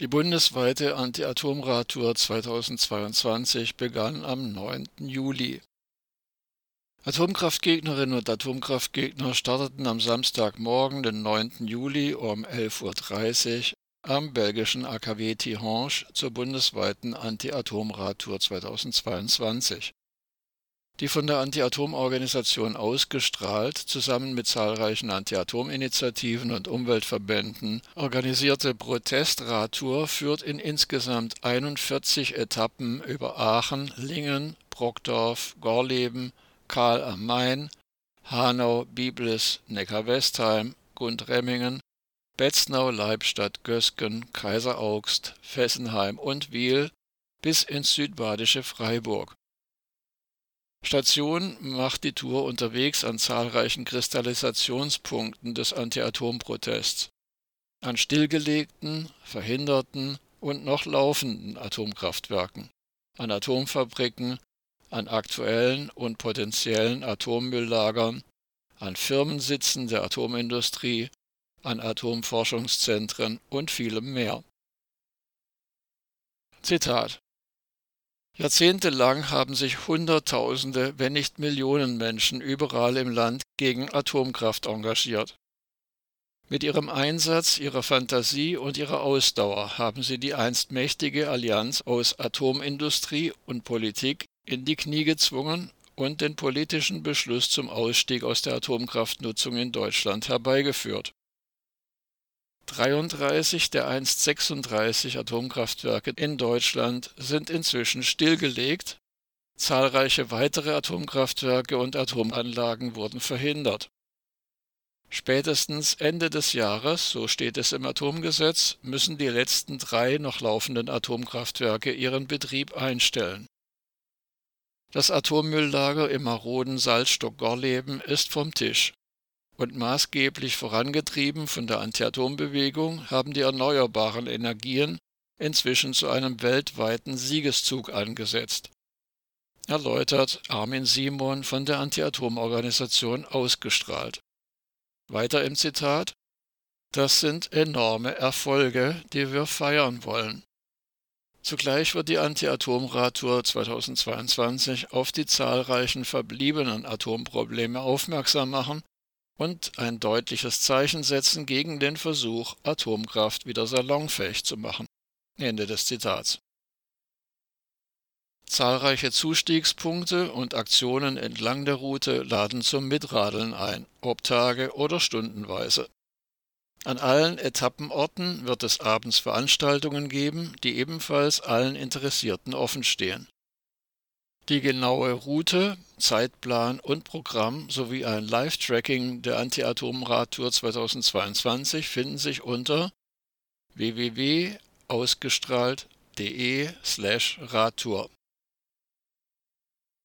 Die bundesweite Anti-Atom-Radtour 2022 begann am 9. Juli. Atomkraftgegnerinnen und Atomkraftgegner starteten am Samstagmorgen, den 9. Juli um 11.30 Uhr am belgischen AKW Tihange zur bundesweiten Anti-Atom-Radtour 2022 die von der Anti-Atom-Organisation ausgestrahlt, zusammen mit zahlreichen Anti-Atom-Initiativen und Umweltverbänden organisierte Protestradtour führt in insgesamt 41 Etappen über Aachen, Lingen, Brockdorf, Gorleben, Kahl am Main, Hanau, Biblis, Neckar-Westheim, Gundremmingen, Betznau, Leibstadt, Gösgen, Kaiseraugst, Fessenheim und Wiel bis ins südbadische Freiburg Station macht die Tour unterwegs an zahlreichen Kristallisationspunkten des Anti-Atom-Protests, an stillgelegten, verhinderten und noch laufenden Atomkraftwerken, an Atomfabriken, an aktuellen und potenziellen Atommülllagern, an Firmensitzen der Atomindustrie, an Atomforschungszentren und vielem mehr. Jahrzehntelang haben sich Hunderttausende, wenn nicht Millionen Menschen überall im Land gegen Atomkraft engagiert. Mit ihrem Einsatz, ihrer Fantasie und ihrer Ausdauer haben sie die einst mächtige Allianz aus Atomindustrie und Politik in die Knie gezwungen und den politischen Beschluss zum Ausstieg aus der Atomkraftnutzung in Deutschland herbeigeführt 33 der einst 36 Atomkraftwerke in Deutschland sind inzwischen stillgelegt, zahlreiche weitere Atomkraftwerke und Atomanlagen wurden verhindert. Spätestens Ende des Jahres, so steht es im Atomgesetz, müssen die letzten drei noch laufenden Atomkraftwerke ihren Betrieb einstellen. Das Atommülllager im maroden Salzstock Gorleben ist vom Tisch und maßgeblich vorangetrieben von der Anti-Atom-Bewegung haben die erneuerbaren Energien inzwischen zu einem weltweiten Siegeszug angesetzt. Erläutert Armin Simon von der Anti-Atom-Organisation ausgestrahlt. Weiter im Zitat Das sind enorme Erfolge, die wir feiern wollen. Zugleich wird die Anti-Atom-Radtour 2022 auf die zahlreichen verbliebenen Atomprobleme aufmerksam machen und ein deutliches Zeichen setzen gegen den Versuch, Atomkraft wieder salonfähig zu machen. Ende des Zitats. Zahlreiche Zustiegspunkte und Aktionen entlang der Route laden zum Mitradeln ein, ob Tage oder stundenweise. An allen Etappenorten wird es abends Veranstaltungen geben, die ebenfalls allen Interessierten offenstehen. Die genaue Route, Zeitplan und Programm sowie ein Live-Tracking der Anti-Atom-Radtour 2022 finden sich unter www.ausgestrahlt.de/radtour.